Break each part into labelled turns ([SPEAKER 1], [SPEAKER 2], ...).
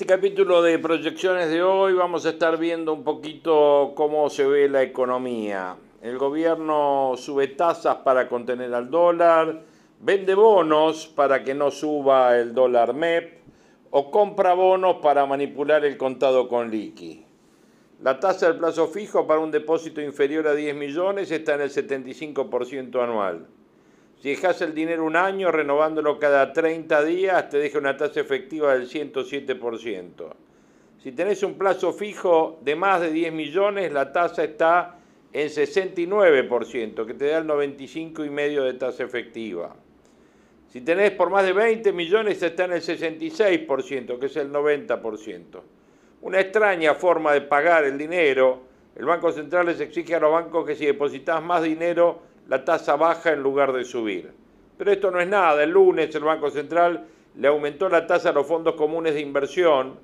[SPEAKER 1] Este capítulo de proyecciones de hoy vamos a estar viendo un poquito cómo se ve la economía. El gobierno sube tasas para contener al dólar, vende bonos para que no suba el dólar MEP o compra bonos para manipular el contado con liqui. La tasa del plazo fijo para un depósito inferior a 10 millones está en el 75% anual. Si dejas el dinero un año renovándolo cada 30 días, te deja una tasa efectiva del 107%. Si tenés un plazo fijo de más de 10 millones, la tasa está en 69%, que te da el 95,5% de tasa efectiva. Si tenés por más de 20 millones, está en el 66%, que es el 90%. Una extraña forma de pagar el dinero. El Banco Central les exige a los bancos que si depositas más dinero, la tasa baja en lugar de subir. Pero esto no es nada. El lunes el Banco Central le aumentó la tasa a los fondos comunes de inversión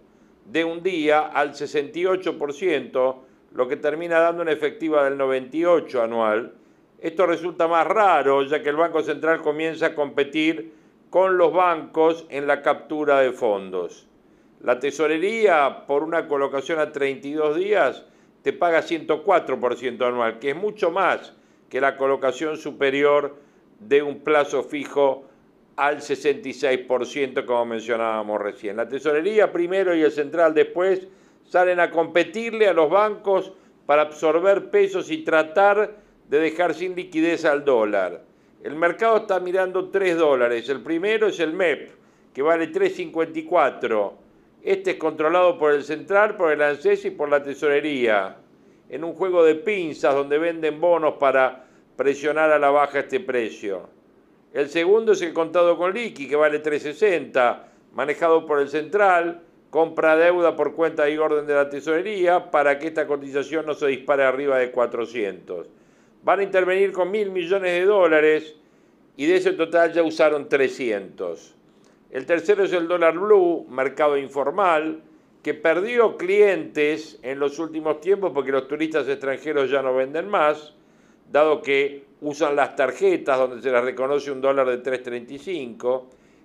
[SPEAKER 1] de un día al 68%, lo que termina dando una efectiva del 98 anual. Esto resulta más raro, ya que el Banco Central comienza a competir con los bancos en la captura de fondos. La tesorería, por una colocación a 32 días, te paga 104% anual, que es mucho más que la colocación superior de un plazo fijo al 66%, como mencionábamos recién. La tesorería primero y el central después salen a competirle a los bancos para absorber pesos y tratar de dejar sin liquidez al dólar. El mercado está mirando 3 dólares. El primero es el MEP, que vale 3,54. Este es controlado por el central, por el ANSES y por la tesorería en un juego de pinzas donde venden bonos para presionar a la baja este precio. El segundo es el contado con liqui, que vale 3.60, manejado por el central, compra deuda por cuenta y orden de la tesorería para que esta cotización no se dispare arriba de 400. Van a intervenir con mil millones de dólares y de ese total ya usaron 300. El tercero es el dólar blue, mercado informal, que perdió clientes en los últimos tiempos porque los turistas extranjeros ya no venden más, dado que usan las tarjetas donde se les reconoce un dólar de 3.35,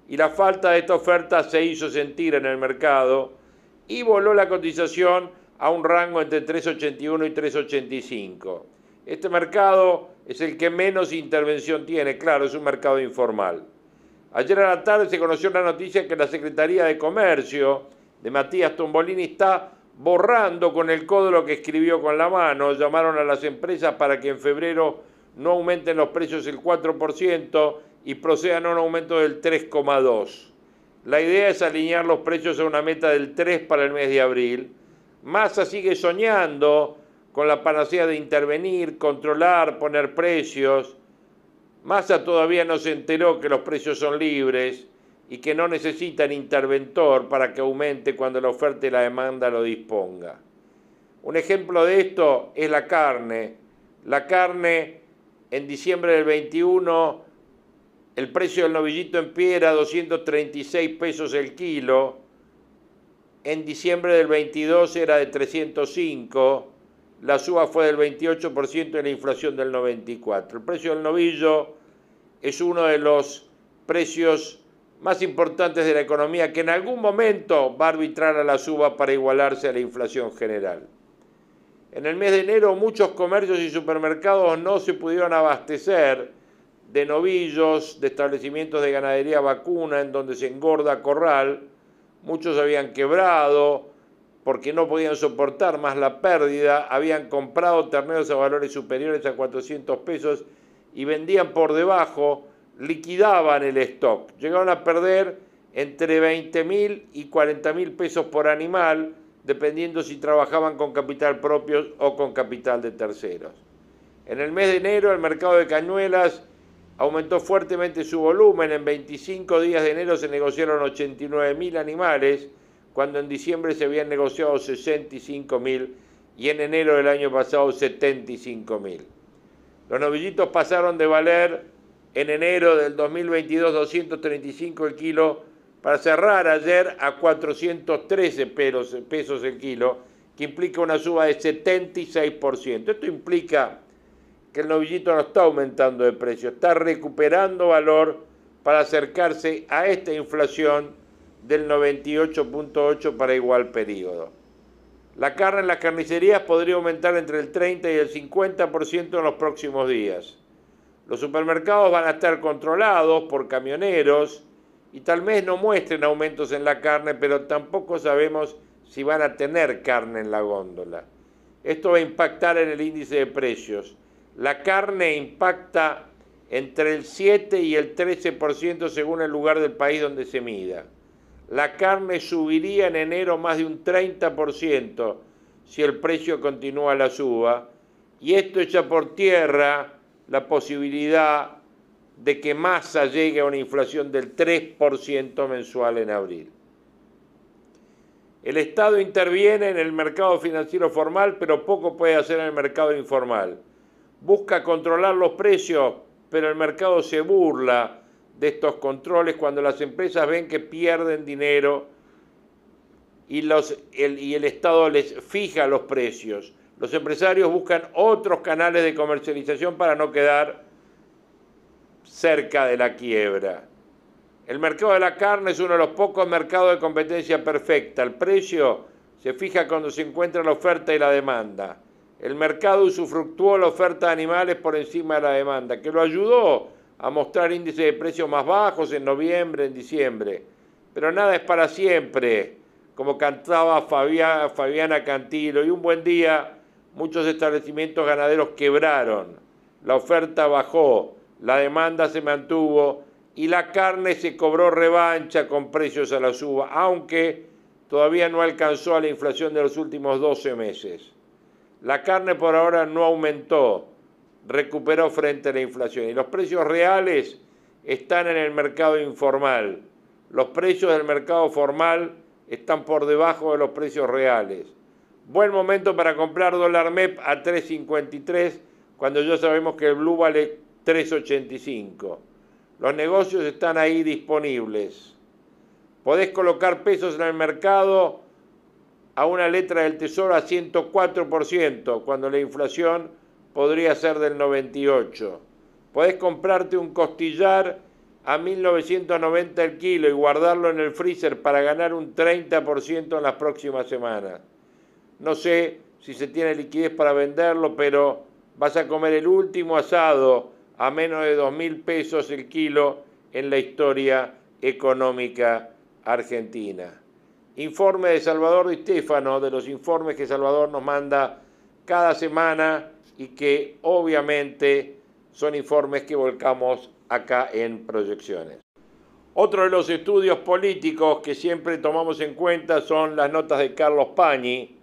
[SPEAKER 1] y la falta de esta oferta se hizo sentir en el mercado y voló la cotización a un rango entre 3.81 y 3.85. Este mercado es el que menos intervención tiene, claro, es un mercado informal. Ayer a la tarde se conoció la noticia que la Secretaría de Comercio de Matías Tombolini está borrando con el codo lo que escribió con la mano. Llamaron a las empresas para que en febrero no aumenten los precios el 4% y procedan a un aumento del 3,2%. La idea es alinear los precios a una meta del 3 para el mes de abril. Massa sigue soñando con la panacea de intervenir, controlar, poner precios. Massa todavía no se enteró que los precios son libres y que no necesitan interventor para que aumente cuando la oferta y la demanda lo disponga. Un ejemplo de esto es la carne. La carne en diciembre del 21, el precio del novillito en pie era 236 pesos el kilo. En diciembre del 22 era de 305. La suba fue del 28% y la inflación del 94%. El precio del novillo es uno de los precios más importantes de la economía que en algún momento va a arbitrar a la suba para igualarse a la inflación general. En el mes de enero muchos comercios y supermercados no se pudieron abastecer de novillos, de establecimientos de ganadería vacuna en donde se engorda corral. Muchos habían quebrado porque no podían soportar más la pérdida, habían comprado terneros a valores superiores a 400 pesos y vendían por debajo liquidaban el stock. Llegaron a perder entre 20 mil y 40 mil pesos por animal dependiendo si trabajaban con capital propio o con capital de terceros. En el mes de enero el mercado de cañuelas aumentó fuertemente su volumen. En 25 días de enero se negociaron 89.000 animales, cuando en diciembre se habían negociado 65.000 y en enero del año pasado 75.000. Los novillitos pasaron de valer en enero del 2022 235 el kilo para cerrar ayer a 413 pesos el kilo, que implica una suba de 76%. Esto implica que el novillito no está aumentando de precio, está recuperando valor para acercarse a esta inflación del 98.8 para igual periodo. La carne en las carnicerías podría aumentar entre el 30 y el 50% en los próximos días. Los supermercados van a estar controlados por camioneros y tal vez no muestren aumentos en la carne, pero tampoco sabemos si van a tener carne en la góndola. Esto va a impactar en el índice de precios. La carne impacta entre el 7 y el 13% según el lugar del país donde se mida. La carne subiría en enero más de un 30% si el precio continúa la suba. Y esto echa por tierra la posibilidad de que Massa llegue a una inflación del 3% mensual en abril. El Estado interviene en el mercado financiero formal, pero poco puede hacer en el mercado informal. Busca controlar los precios, pero el mercado se burla de estos controles cuando las empresas ven que pierden dinero y, los, y el Estado les fija los precios. Los empresarios buscan otros canales de comercialización para no quedar cerca de la quiebra. El mercado de la carne es uno de los pocos mercados de competencia perfecta. El precio se fija cuando se encuentra la oferta y la demanda. El mercado usufructuó la oferta de animales por encima de la demanda, que lo ayudó a mostrar índices de precios más bajos en noviembre, en diciembre. Pero nada es para siempre, como cantaba Fabiana Cantilo, y un buen día muchos establecimientos ganaderos quebraron, la oferta bajó, la demanda se mantuvo y la carne se cobró revancha con precios a la suba, aunque todavía no alcanzó a la inflación de los últimos 12 meses. La carne por ahora no aumentó, recuperó frente a la inflación y los precios reales están en el mercado informal. Los precios del mercado formal están por debajo de los precios reales. Buen momento para comprar dólar MEP a 3.53 cuando ya sabemos que el blue vale 3.85. Los negocios están ahí disponibles. Podés colocar pesos en el mercado a una letra del tesoro a 104%, cuando la inflación podría ser del 98%. Podés comprarte un costillar a 1990 el kilo y guardarlo en el freezer para ganar un 30% en las próximas semanas. No sé si se tiene liquidez para venderlo, pero vas a comer el último asado a menos de dos mil pesos el kilo en la historia económica argentina. Informe de Salvador Di Stefano, de los informes que Salvador nos manda cada semana y que obviamente son informes que volcamos acá en proyecciones. Otro de los estudios políticos que siempre tomamos en cuenta son las notas de Carlos Pañi,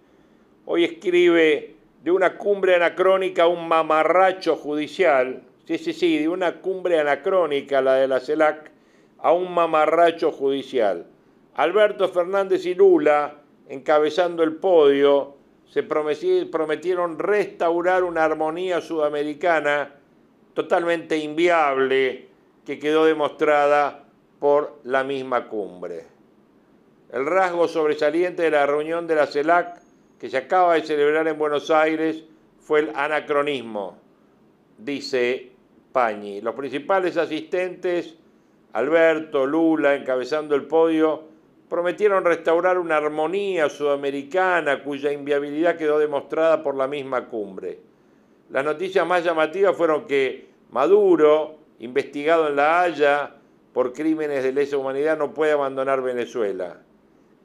[SPEAKER 1] Hoy escribe de una cumbre anacrónica un mamarracho judicial, sí, sí, sí, de una cumbre anacrónica, la de la CELAC, a un mamarracho judicial. Alberto Fernández y Lula, encabezando el podio, se prometieron restaurar una armonía sudamericana totalmente inviable que quedó demostrada por la misma cumbre. El rasgo sobresaliente de la reunión de la CELAC que se acaba de celebrar en Buenos Aires fue el anacronismo, dice Pañi. Los principales asistentes, Alberto, Lula, encabezando el podio, prometieron restaurar una armonía sudamericana cuya inviabilidad quedó demostrada por la misma cumbre. Las noticias más llamativas fueron que Maduro, investigado en La Haya por crímenes de lesa humanidad, no puede abandonar Venezuela,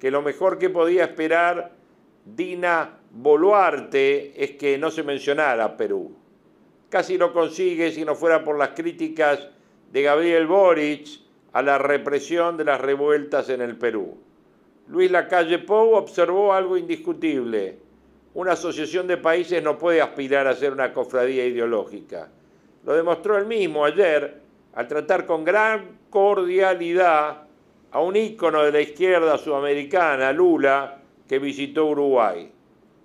[SPEAKER 1] que lo mejor que podía esperar Dina Boluarte es que no se mencionara Perú. Casi lo consigue si no fuera por las críticas de Gabriel Boric a la represión de las revueltas en el Perú. Luis Lacalle Pou observó algo indiscutible. Una asociación de países no puede aspirar a ser una cofradía ideológica. Lo demostró él mismo ayer al tratar con gran cordialidad a un ícono de la izquierda sudamericana, Lula, que visitó Uruguay.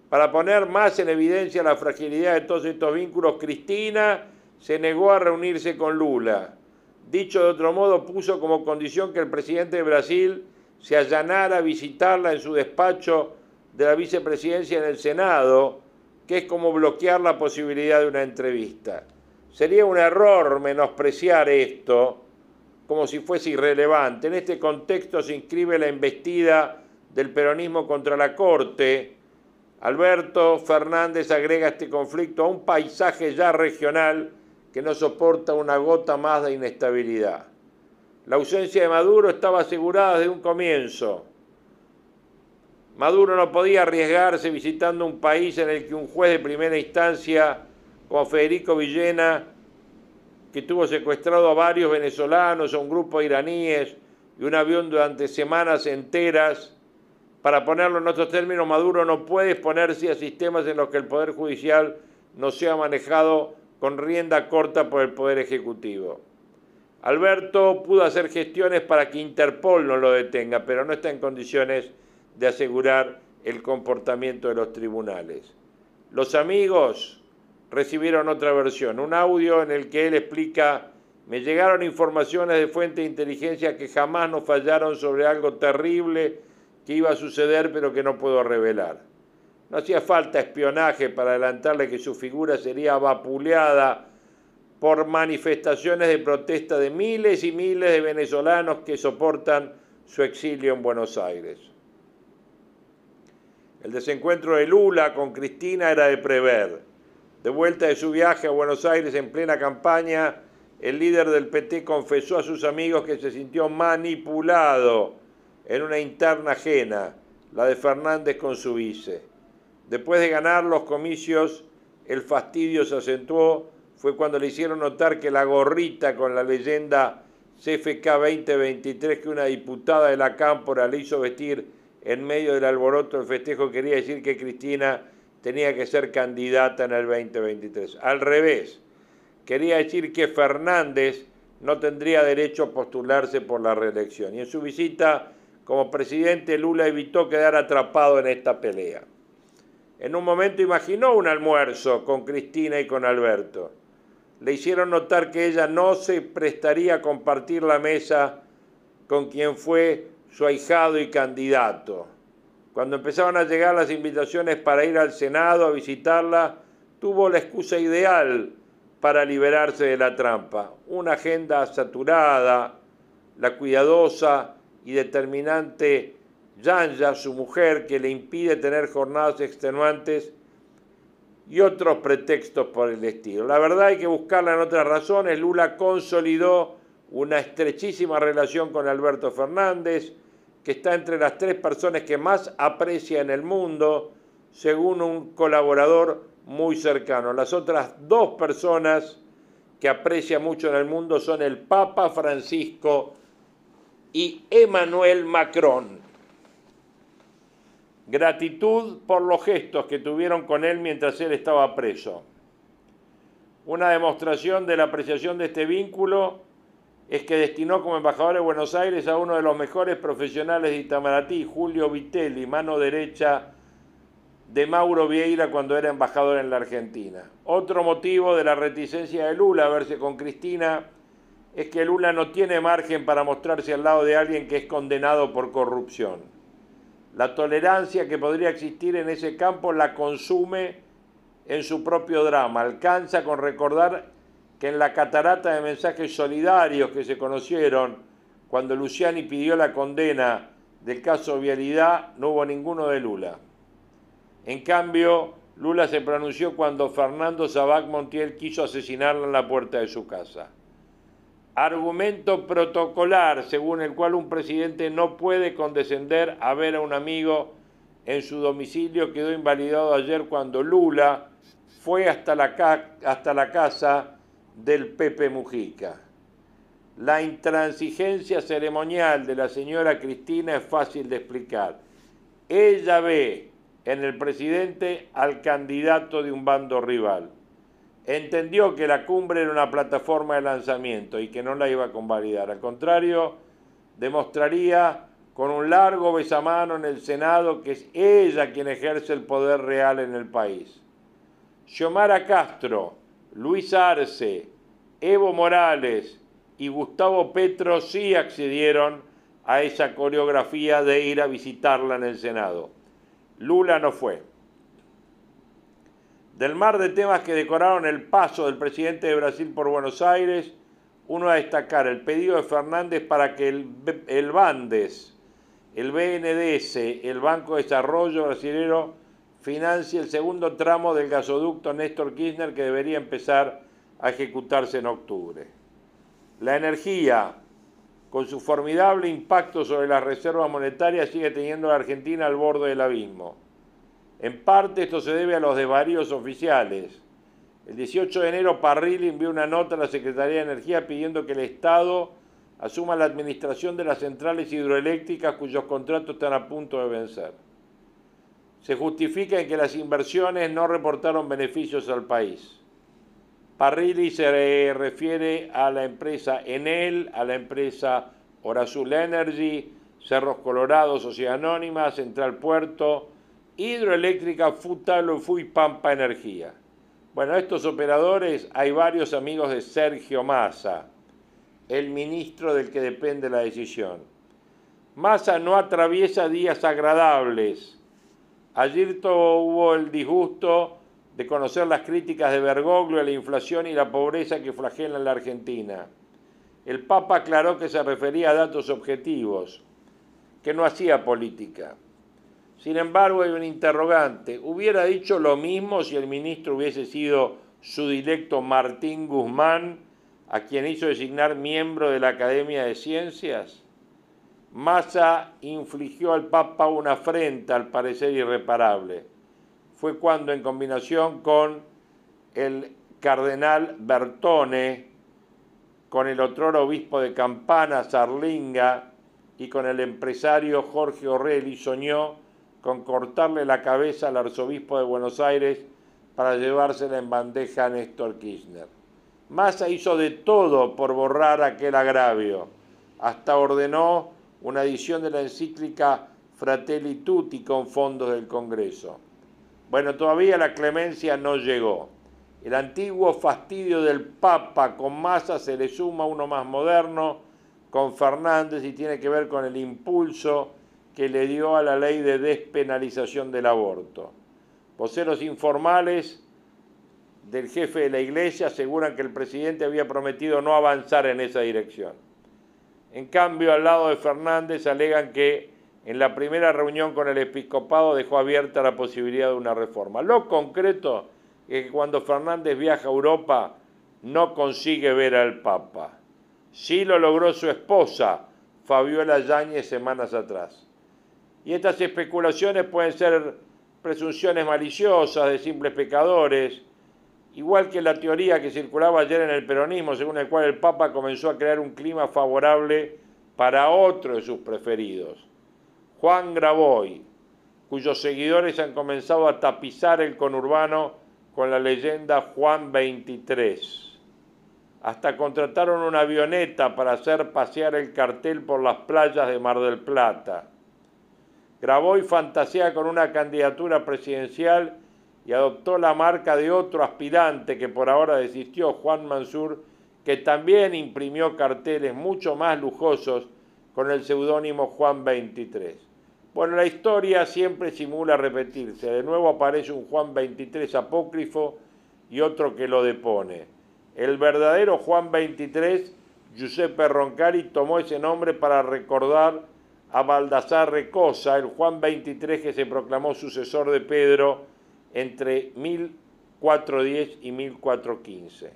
[SPEAKER 1] Para poner más en evidencia la fragilidad de todos estos vínculos, Cristina se negó a reunirse con Lula. Dicho de otro modo, puso como condición que el presidente de Brasil se allanara a visitarla en su despacho de la vicepresidencia en el Senado, que es como bloquear la posibilidad de una entrevista. Sería un error menospreciar esto como si fuese irrelevante. En este contexto se inscribe la embestida del peronismo contra la Corte. Alberto Fernández agrega este conflicto a un paisaje ya regional que no soporta una gota más de inestabilidad. La ausencia de Maduro estaba asegurada desde un comienzo. Maduro no podía arriesgarse visitando un país en el que un juez de primera instancia como Federico Villena, que tuvo secuestrado a varios venezolanos, a un grupo de iraníes y un avión durante semanas enteras, para ponerlo en otros términos, Maduro no puede exponerse a sistemas en los que el Poder Judicial no sea manejado con rienda corta por el Poder Ejecutivo. Alberto pudo hacer gestiones para que Interpol no lo detenga, pero no está en condiciones de asegurar el comportamiento de los tribunales. Los amigos recibieron otra versión, un audio en el que él explica, me llegaron informaciones de fuentes de inteligencia que jamás nos fallaron sobre algo terrible que iba a suceder pero que no puedo revelar. No hacía falta espionaje para adelantarle que su figura sería vapuleada por manifestaciones de protesta de miles y miles de venezolanos que soportan su exilio en Buenos Aires. El desencuentro de Lula con Cristina era de prever. De vuelta de su viaje a Buenos Aires en plena campaña, el líder del PT confesó a sus amigos que se sintió manipulado en una interna ajena, la de Fernández con su vice. Después de ganar los comicios, el fastidio se acentuó, fue cuando le hicieron notar que la gorrita con la leyenda CFK 2023 que una diputada de la Cámpora le hizo vestir en medio del alboroto del festejo quería decir que Cristina tenía que ser candidata en el 2023. Al revés, quería decir que Fernández no tendría derecho a postularse por la reelección. Y en su visita como presidente, Lula evitó quedar atrapado en esta pelea. En un momento imaginó un almuerzo con Cristina y con Alberto. Le hicieron notar que ella no se prestaría a compartir la mesa con quien fue su ahijado y candidato. Cuando empezaron a llegar las invitaciones para ir al Senado a visitarla, tuvo la excusa ideal para liberarse de la trampa. Una agenda saturada, la cuidadosa y determinante Yanya, su mujer, que le impide tener jornadas extenuantes y otros pretextos por el estilo. La verdad hay que buscarla en otras razones. Lula consolidó una estrechísima relación con Alberto Fernández, que está entre las tres personas que más aprecia en el mundo, según un colaborador muy cercano. Las otras dos personas que aprecia mucho en el mundo son el Papa Francisco y Emmanuel Macron. Gratitud por los gestos que tuvieron con él mientras él estaba preso. Una demostración de la apreciación de este vínculo es que destinó como embajador de Buenos Aires a uno de los mejores profesionales de Itamaraty, Julio Vitelli, mano derecha de Mauro Vieira cuando era embajador en la Argentina. Otro motivo de la reticencia de Lula a verse con Cristina es que Lula no tiene margen para mostrarse al lado de alguien que es condenado por corrupción. La tolerancia que podría existir en ese campo la consume en su propio drama. Alcanza con recordar que en la catarata de mensajes solidarios que se conocieron cuando Luciani pidió la condena del caso Vialidad, no hubo ninguno de Lula. En cambio, Lula se pronunció cuando Fernando Sabac Montiel quiso asesinarla en la puerta de su casa. Argumento protocolar según el cual un presidente no puede condescender a ver a un amigo en su domicilio quedó invalidado ayer cuando Lula fue hasta la, hasta la casa del Pepe Mujica. La intransigencia ceremonial de la señora Cristina es fácil de explicar. Ella ve en el presidente al candidato de un bando rival. Entendió que la cumbre era una plataforma de lanzamiento y que no la iba a convalidar. Al contrario, demostraría con un largo besamano en el Senado que es ella quien ejerce el poder real en el país. Xiomara Castro, Luis Arce, Evo Morales y Gustavo Petro sí accedieron a esa coreografía de ir a visitarla en el Senado. Lula no fue. Del mar de temas que decoraron el paso del presidente de Brasil por Buenos Aires, uno a destacar el pedido de Fernández para que el, Bandes, el BNDS, el Banco de Desarrollo Brasilero, financie el segundo tramo del gasoducto Néstor Kirchner que debería empezar a ejecutarse en octubre. La energía, con su formidable impacto sobre las reservas monetarias, sigue teniendo a la Argentina al borde del abismo. En parte esto se debe a los desvaríos oficiales. El 18 de enero Parrilli envió una nota a la Secretaría de Energía pidiendo que el Estado asuma la administración de las centrales hidroeléctricas cuyos contratos están a punto de vencer. Se justifica en que las inversiones no reportaron beneficios al país. Parrilli se refiere a la empresa Enel, a la empresa Orazul Energy, Cerros Colorados, Sociedad Anónima, Central Puerto, Hidroeléctrica Futalo y Pampa Energía. Bueno, estos operadores hay varios amigos de Sergio Massa, el ministro del que depende la decisión. Massa no atraviesa días agradables. Ayer hubo el disgusto de conocer las críticas de Bergoglio a la inflación y la pobreza que flagelan la Argentina. El Papa aclaró que se refería a datos objetivos, que no hacía política. Sin embargo, hay un interrogante. ¿Hubiera dicho lo mismo si el ministro hubiese sido su directo Martín Guzmán, a quien hizo designar miembro de la Academia de Ciencias? Massa infligió al Papa una afrenta, al parecer irreparable fue cuando en combinación con el cardenal Bertone, con el otro obispo de Campana, Sarlinga, y con el empresario Jorge Orrelli soñó con cortarle la cabeza al arzobispo de Buenos Aires para llevársela en bandeja a Néstor Kirchner. Massa hizo de todo por borrar aquel agravio, hasta ordenó una edición de la encíclica Fratelli Tutti con fondos del Congreso. Bueno, todavía la clemencia no llegó. El antiguo fastidio del Papa con masa se le suma uno más moderno, con Fernández, y tiene que ver con el impulso que le dio a la ley de despenalización del aborto. Voceros informales del jefe de la iglesia aseguran que el presidente había prometido no avanzar en esa dirección. En cambio, al lado de Fernández alegan que en la primera reunión con el episcopado dejó abierta la posibilidad de una reforma. Lo concreto es que cuando Fernández viaja a Europa no consigue ver al Papa. Sí lo logró su esposa, Fabiola Yáñez, semanas atrás. Y estas especulaciones pueden ser presunciones maliciosas de simples pecadores, igual que la teoría que circulaba ayer en el peronismo, según el cual el Papa comenzó a crear un clima favorable para otro de sus preferidos. Juan Graboy, cuyos seguidores han comenzado a tapizar el conurbano con la leyenda Juan 23. Hasta contrataron una avioneta para hacer pasear el cartel por las playas de Mar del Plata. Graboy fantasea con una candidatura presidencial y adoptó la marca de otro aspirante que por ahora desistió, Juan Mansur, que también imprimió carteles mucho más lujosos con el seudónimo Juan 23. Bueno, la historia siempre simula repetirse. De nuevo aparece un Juan 23 apócrifo y otro que lo depone. El verdadero Juan 23, Giuseppe Roncari, tomó ese nombre para recordar a Baldassar Recosa, el Juan 23 que se proclamó sucesor de Pedro entre 1410 y 1415.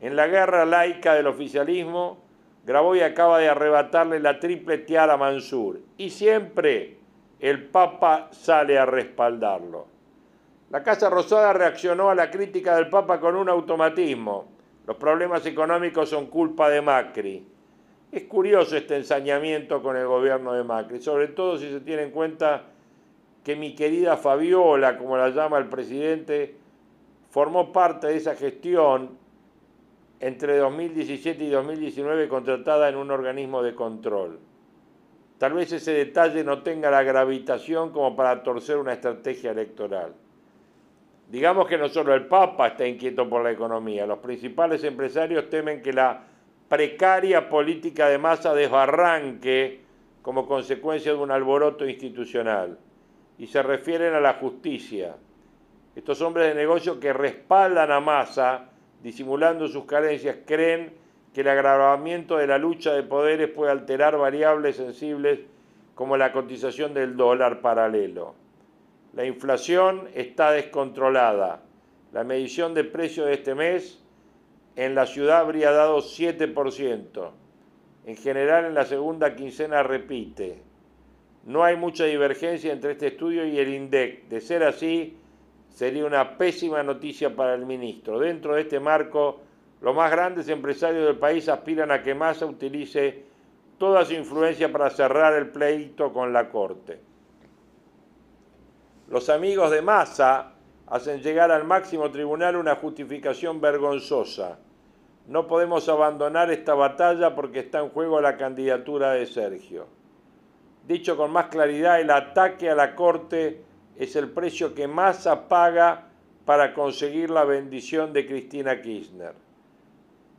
[SPEAKER 1] En la guerra laica del oficialismo, Graboy acaba de arrebatarle la triple tiara a Mansur y siempre el Papa sale a respaldarlo. La Casa Rosada reaccionó a la crítica del Papa con un automatismo. Los problemas económicos son culpa de Macri. Es curioso este ensañamiento con el gobierno de Macri, sobre todo si se tiene en cuenta que mi querida Fabiola, como la llama el presidente, formó parte de esa gestión entre 2017 y 2019 contratada en un organismo de control. Tal vez ese detalle no tenga la gravitación como para torcer una estrategia electoral. Digamos que no solo el Papa está inquieto por la economía, los principales empresarios temen que la precaria política de masa desbarranque como consecuencia de un alboroto institucional. Y se refieren a la justicia. Estos hombres de negocio que respaldan a masa, disimulando sus carencias, creen que el agravamiento de la lucha de poderes puede alterar variables sensibles como la cotización del dólar paralelo. La inflación está descontrolada. La medición de precios de este mes en la ciudad habría dado 7%. En general en la segunda quincena repite. No hay mucha divergencia entre este estudio y el INDEC. De ser así, sería una pésima noticia para el ministro. Dentro de este marco, los más grandes empresarios del país aspiran a que Massa utilice toda su influencia para cerrar el pleito con la Corte. Los amigos de Massa hacen llegar al máximo tribunal una justificación vergonzosa. No podemos abandonar esta batalla porque está en juego la candidatura de Sergio. Dicho con más claridad, el ataque a la Corte es el precio que Massa paga para conseguir la bendición de Cristina Kirchner.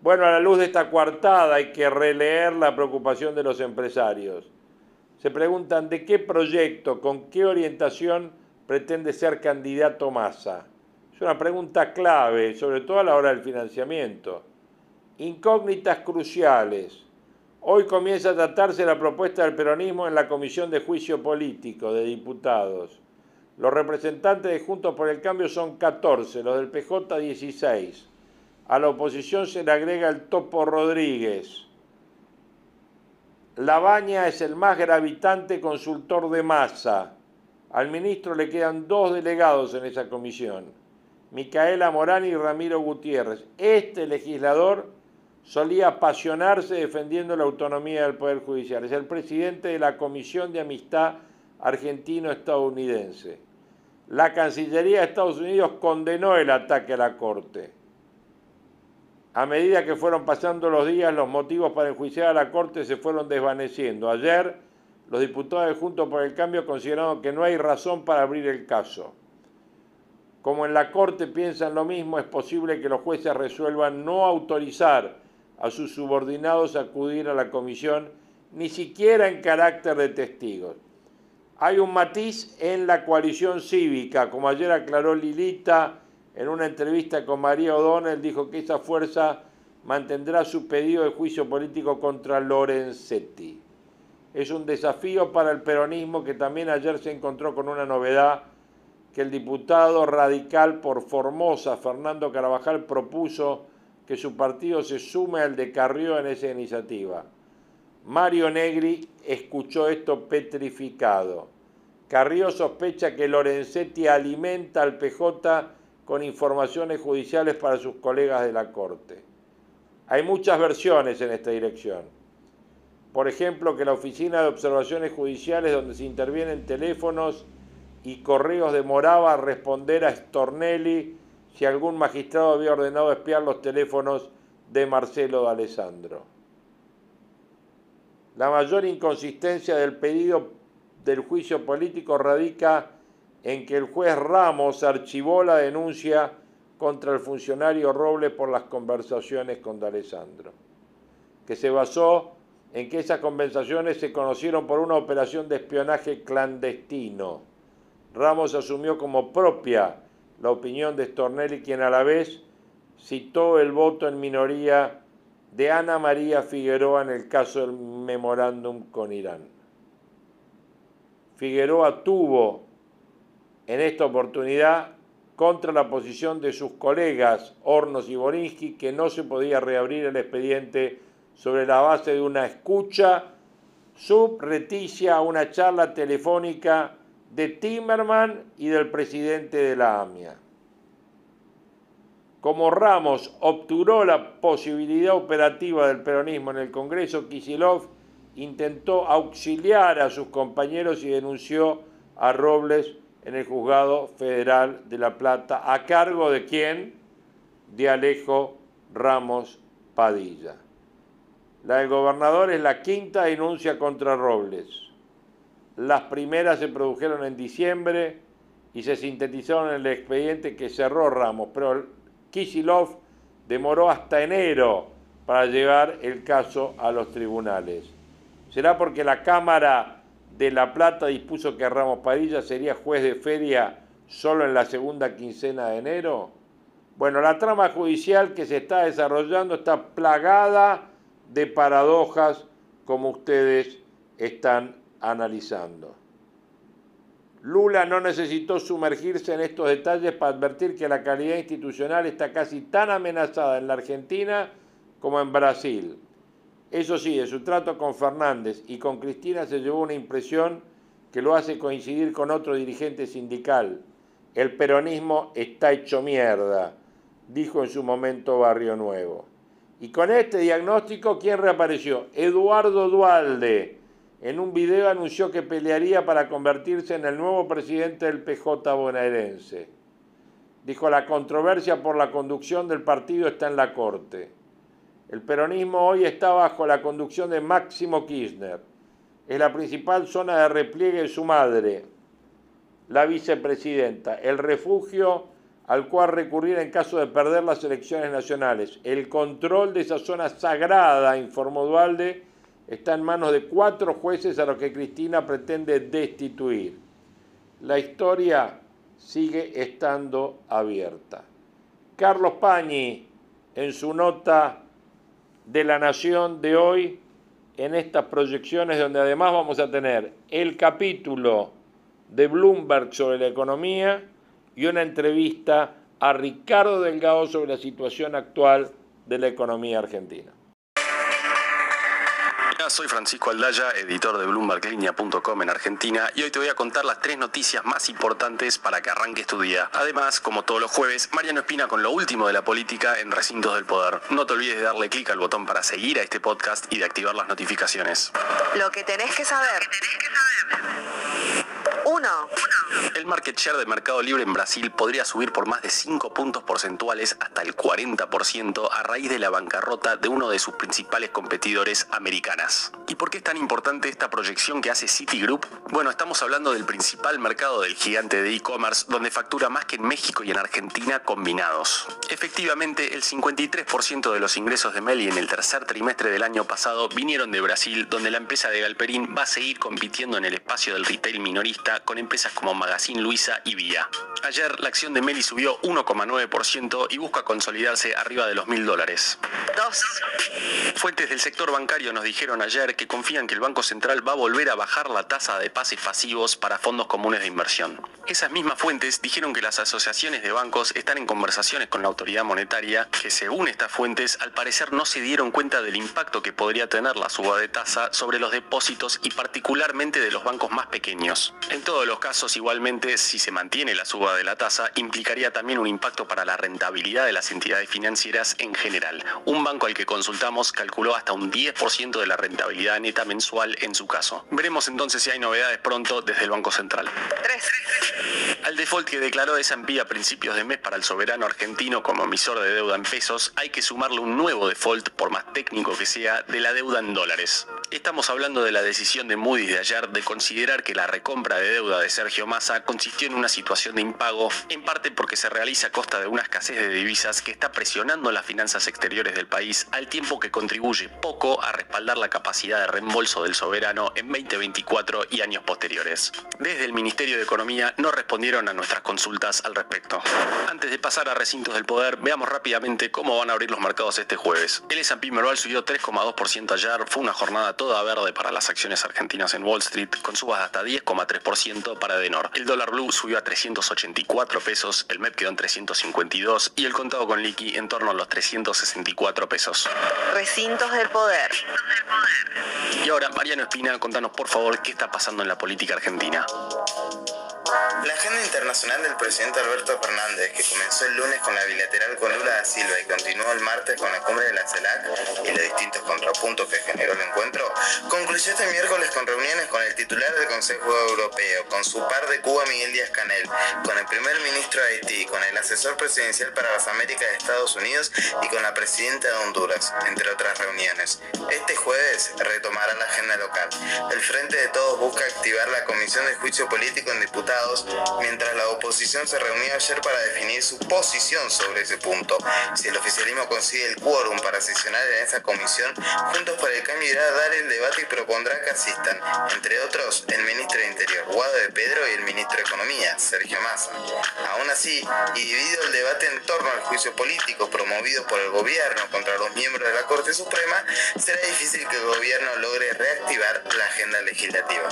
[SPEAKER 1] Bueno, a la luz de esta coartada hay que releer la preocupación de los empresarios. Se preguntan de qué proyecto, con qué orientación pretende ser candidato Massa? Es una pregunta clave, sobre todo a la hora del financiamiento. Incógnitas cruciales. Hoy comienza a tratarse la propuesta del peronismo en la Comisión de Juicio Político de Diputados. Los representantes de Juntos por el Cambio son 14, los del PJ 16. A la oposición se le agrega el Topo Rodríguez. Labaña es el más gravitante consultor de masa. Al ministro le quedan dos delegados en esa comisión, Micaela Morán y Ramiro Gutiérrez. Este legislador solía apasionarse defendiendo la autonomía del Poder Judicial. Es el presidente de la Comisión de Amistad Argentino-Estadounidense. La Cancillería de Estados Unidos condenó el ataque a la Corte. A medida que fueron pasando los días, los motivos para enjuiciar a la Corte se fueron desvaneciendo. Ayer, los diputados de Juntos por el Cambio consideraron que no hay razón para abrir el caso. Como en la Corte piensan lo mismo, es posible que los jueces resuelvan no autorizar a sus subordinados acudir a la comisión, ni siquiera en carácter de testigos. Hay un matiz en la coalición cívica, como ayer aclaró Lilita en una entrevista con María O'Donnell, dijo que esa fuerza mantendrá su pedido de juicio político contra Lorenzetti es un desafío para el peronismo que también ayer se encontró con una novedad que el diputado radical por Formosa, Fernando Carabajal, propuso que su partido se sume al de Carrió en esa iniciativa. Mario Negri escuchó esto petrificado. Carrió sospecha que Lorenzetti alimenta al PJ con informaciones judiciales para sus colegas de la Corte. Hay muchas versiones en esta dirección por ejemplo, que la Oficina de Observaciones Judiciales, donde se intervienen teléfonos y correos, demoraba a responder a Stornelli si algún magistrado había ordenado espiar los teléfonos de Marcelo D'Alessandro. La mayor inconsistencia del pedido del juicio político radica en que el juez Ramos archivó la denuncia contra el funcionario Robles por las conversaciones con D'Alessandro, que se basó en que esas conversaciones se conocieron por una operación de espionaje clandestino. Ramos asumió como propia la opinión de Stornelli, quien a la vez citó el voto en minoría de Ana María Figueroa en el caso del memorándum con Irán. Figueroa tuvo en esta oportunidad contra la posición de sus colegas Hornos y Borinsky que no se podía reabrir el expediente sobre la base de una escucha subreticia a una charla telefónica de Timerman y del presidente de la AMIA. Como Ramos obturó la posibilidad operativa del peronismo en el Congreso, Kisilov intentó auxiliar a sus compañeros y denunció a Robles en el Juzgado Federal de La Plata, a cargo de quién? De Alejo Ramos Padilla. La del gobernador es la quinta denuncia contra Robles. Las primeras se produjeron en diciembre y se sintetizaron en el expediente que cerró Ramos, pero Kisilov demoró hasta enero para llevar el caso a los tribunales. ¿Será porque la Cámara de La Plata dispuso que Ramos Padilla sería juez de feria solo en la segunda quincena de enero? Bueno, la trama judicial que se está desarrollando está plagada de paradojas como ustedes están analizando. Lula no necesitó sumergirse en estos detalles para advertir que la calidad institucional está casi tan amenazada en la Argentina como en Brasil. Eso sí, de su trato con Fernández y con Cristina se llevó una impresión que lo hace coincidir con otro dirigente sindical. El peronismo está hecho mierda, dijo en su momento Barrio Nuevo. Y con este diagnóstico, ¿quién reapareció? Eduardo Dualde. En un video anunció que pelearía para convertirse en el nuevo presidente del PJ bonaerense. Dijo, la controversia por la conducción del partido está en la Corte. El peronismo hoy está bajo la conducción de Máximo Kirchner. Es la principal zona de repliegue de su madre, la vicepresidenta, el refugio al cual recurrir en caso de perder las elecciones nacionales. El control de esa zona sagrada, informó Dualde, está en manos de cuatro jueces a los que Cristina pretende destituir. La historia sigue estando abierta. Carlos Pañi, en su nota de la Nación de hoy en estas proyecciones donde además vamos a tener el capítulo de Bloomberg sobre la economía y una entrevista a Ricardo Delgado sobre la situación actual de la economía argentina
[SPEAKER 2] soy Francisco Aldaya, editor de BloombergLinea.com en Argentina y hoy te voy a contar las tres noticias más importantes para que arranques tu día. Además, como todos los jueves, Mariano Espina con lo último de la política en Recintos del Poder. No te olvides de darle clic al botón para seguir a este podcast y de activar las notificaciones.
[SPEAKER 3] Lo que tenés que saber. 1.
[SPEAKER 2] El market share de Mercado Libre en Brasil podría subir por más de 5 puntos porcentuales hasta el 40% a raíz de la bancarrota de uno de sus principales competidores americanas. ¿Y por qué es tan importante esta proyección que hace Citigroup? Bueno, estamos hablando del principal mercado del gigante de e-commerce, donde factura más que en México y en Argentina combinados. Efectivamente, el 53% de los ingresos de Meli en el tercer trimestre del año pasado vinieron de Brasil, donde la empresa de Galperín va a seguir compitiendo en el espacio del retail minorista con empresas como Magazine Luisa y Vía. Ayer la acción de Meli subió 1,9% y busca consolidarse arriba de los mil dólares. Fuentes del sector bancario nos dijeron ayer que confían que el Banco Central va a volver a bajar la tasa de pases pasivos para fondos comunes de inversión. Esas mismas fuentes dijeron que las asociaciones de bancos están en conversaciones con la autoridad monetaria, que según estas fuentes al parecer no se dieron cuenta del impacto que podría tener la suba de tasa sobre los depósitos y particularmente de los bancos más pequeños todos los casos, igualmente, si se mantiene la suba de la tasa, implicaría también un impacto para la rentabilidad de las entidades financieras en general. Un banco al que consultamos calculó hasta un 10% de la rentabilidad neta mensual en su caso. Veremos entonces si hay novedades pronto desde el Banco Central. 3. Al default que declaró S&P a principios de mes para el soberano argentino como emisor de deuda en pesos, hay que sumarle un nuevo default, por más técnico que sea, de la deuda en dólares. Estamos hablando de la decisión de Moody's de ayer de considerar que la recompra de deuda de Sergio Massa consistió en una situación de impago, en parte porque se realiza a costa de una escasez de divisas que está presionando las finanzas exteriores del país, al tiempo que contribuye poco a respaldar la capacidad de reembolso del soberano en 2024 y años posteriores. Desde el Ministerio de Economía no respondieron a nuestras consultas al respecto. Antes de pasar a recintos del poder, veamos rápidamente cómo van a abrir los mercados este jueves. El S&P Merval subió 3,2% ayer, fue una jornada toda verde para las acciones argentinas en Wall Street, con subas de hasta 10,3% para Denor. El dólar blue subió a 384 pesos, el MEP quedó en 352 y el contado con liqui en torno a los 364 pesos.
[SPEAKER 3] Recintos del poder.
[SPEAKER 2] Y ahora, Mariano Espina, contanos por favor qué está pasando en la política argentina.
[SPEAKER 4] La agenda internacional del presidente Alberto Fernández, que comenzó el lunes con la bilateral con Lula da Silva y continuó el martes con la cumbre de la CELAC y los distintos contrapuntos que generó el encuentro, concluyó este miércoles con reuniones con el titular del Consejo Europeo, con su par de Cuba Miguel Díaz Canel, con el primer ministro de Haití, con el asesor presidencial para las Américas de Estados Unidos y con la presidenta de Honduras, entre otras reuniones. Este jueves retomará la agenda local. El Frente de Todos busca activar la Comisión de Juicio Político en Diputados mientras la oposición se reunió ayer para definir su posición sobre ese punto. Si el oficialismo consigue el quórum para sesionar en esa comisión, Juntos para el Cambio irá a dar el debate y propondrá que asistan, entre otros, el ministro de Interior, Guado de Pedro, y el ministro de Economía, Sergio Massa. Aún así, y dividido el debate en torno al juicio político promovido por el gobierno contra los miembros de la Corte Suprema, será difícil que el gobierno logre reactivar la agenda legislativa.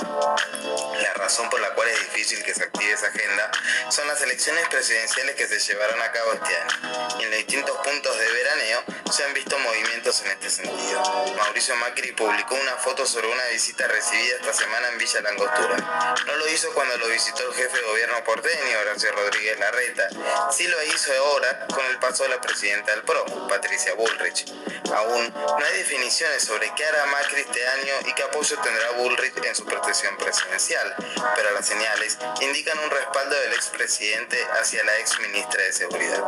[SPEAKER 4] La razón por la cual es difícil que se active esa agenda son las elecciones presidenciales que se llevarán a cabo este año. Y en los distintos puntos de veraneo se han visto movimientos en este sentido. Mauricio Macri publicó una foto sobre una visita recibida esta semana en Villa Langostura. No lo hizo cuando lo visitó el jefe de gobierno porteño, Horacio Rodríguez Larreta. Sí lo hizo ahora con el paso de la presidenta del PRO, Patricia Bullrich. Aún no hay definiciones sobre qué hará Macri este año y qué apoyo tendrá Bullrich en su protección presidencial, pero las señales indican un respaldo del expresidente hacia la ex ministra de Seguridad.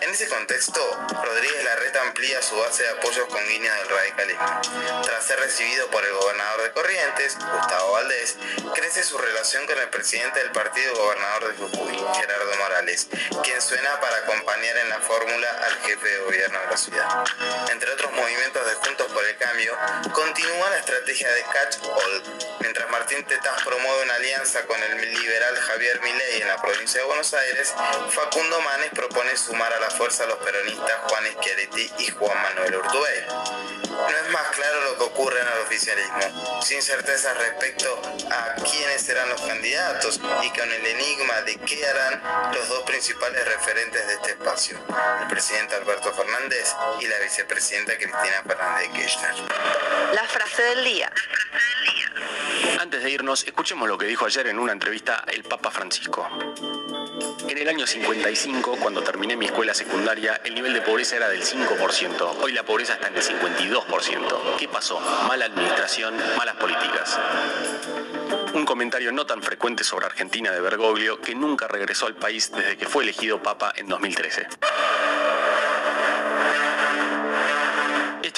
[SPEAKER 4] En ese contexto, Rodríguez Larreta amplía su base de apoyos con guiñas del radicalismo. Tras ser recibido por el gobernador de Corrientes, Gustavo Valdés, crece su relación con el presidente del partido gobernador de Jujuy, Gerardo Morales, quien suena para acompañar en la fórmula al jefe de gobierno de la ciudad. Entre otros movimientos de Juntos por el Cambio, continúa la estrategia de Catch All, mientras Martín Tetaz promueve una alianza con el liberal Javier Milei en la provincia de Buenos Aires, Facundo Manes propone sumar a la fuerza a los peronistas Juan Schiaretti y Juan Manuel Urtubey. No es más claro lo que ocurre en el oficialismo, sin certeza respecto a quiénes serán los candidatos y con el enigma de qué harán los dos principales referentes de este espacio, el presidente Alberto Fernández y la vicepresidenta Cristina Fernández de Kirchner.
[SPEAKER 3] La frase del día.
[SPEAKER 2] Antes de irnos, escuchemos lo que dijo ayer en una entrevista el Papa Francisco. En el año 55, cuando terminé mi escuela secundaria, el nivel de pobreza era del 5%. Hoy la pobreza está en el 52%. ¿Qué pasó? Mala administración, malas políticas. Un comentario no tan frecuente sobre Argentina de Bergoglio, que nunca regresó al país desde que fue elegido Papa en 2013. Esto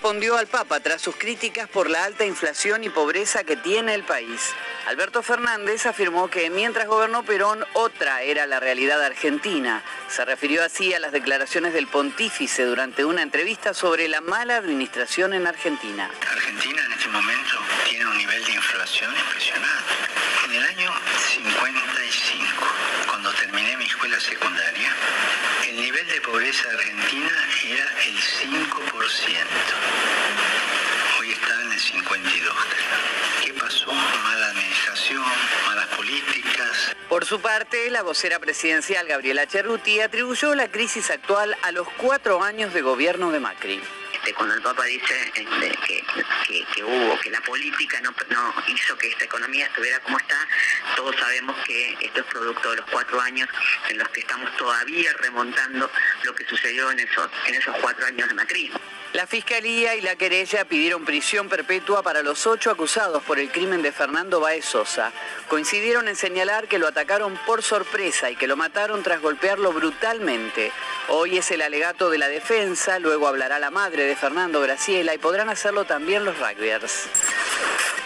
[SPEAKER 5] Respondió al Papa tras sus críticas por la alta inflación y pobreza que tiene el país. Alberto Fernández afirmó que mientras gobernó Perón, otra era la realidad argentina. Se refirió así a las declaraciones del pontífice durante una entrevista sobre la mala administración en Argentina.
[SPEAKER 6] Argentina en este momento tiene un nivel de inflación impresionante. En el año 55, cuando terminé mi escuela secundaria, nivel de pobreza argentina era el 5%. Hoy está en el 52. ¿Qué pasó? Mala administración, malas políticas.
[SPEAKER 5] Por su parte, la vocera presidencial Gabriela Cerruti atribuyó la crisis actual a los cuatro años de gobierno de Macri.
[SPEAKER 7] Este, cuando el Papa dice este, que, que- hubo, que la política no, no hizo que esta economía estuviera como está, todos sabemos que esto es producto de los cuatro años en los que estamos todavía remontando lo que sucedió en esos, en esos cuatro años de macrismo.
[SPEAKER 5] La Fiscalía y la querella pidieron prisión perpetua para los ocho acusados por el crimen de Fernando Baez Sosa. Coincidieron en señalar que lo atacaron por sorpresa y que lo mataron tras golpearlo brutalmente. Hoy es el alegato de la defensa, luego hablará la madre de Fernando Graciela y podrán hacerlo también los rugbyers.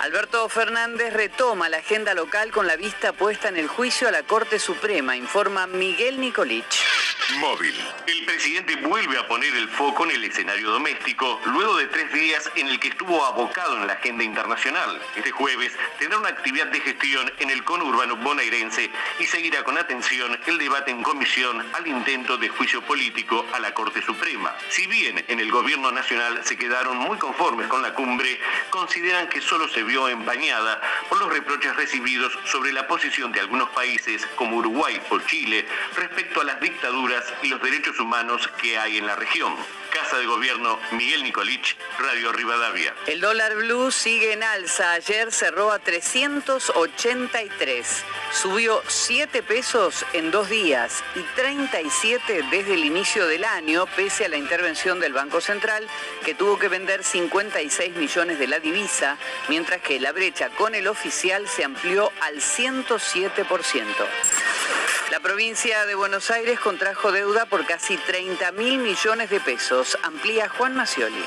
[SPEAKER 5] Alberto Fernández retoma la agenda local con la vista puesta en el juicio a la Corte Suprema, informa Miguel Nicolich.
[SPEAKER 2] Móvil. El presidente vuelve a poner el foco en el escenario doméstico luego de tres días en el que estuvo abocado en la agenda internacional. Este jueves tendrá una actividad de gestión en el conurbano bonaerense y seguirá con atención el debate en comisión al intento de juicio político a la Corte Suprema. Si bien en el gobierno nacional se quedaron muy conformes con la cumbre, consideran que solo se vio empañada por los reproches recibidos sobre la posición de algunos países como Uruguay o Chile respecto a las dictaduras y los derechos humanos que hay en la región. Casa de Gobierno Miguel Nicolich, Radio Rivadavia.
[SPEAKER 5] El dólar blue sigue en alza. Ayer cerró a 383. Subió 7 pesos en dos días y 37 desde el inicio del año, pese a la intervención del Banco Central, que tuvo que vender 56 millones de la divisa, mientras que la brecha con el oficial se amplió al 107%. La provincia de Buenos Aires contrajo deuda por casi 30 mil millones de pesos. Amplía Juan Macioli.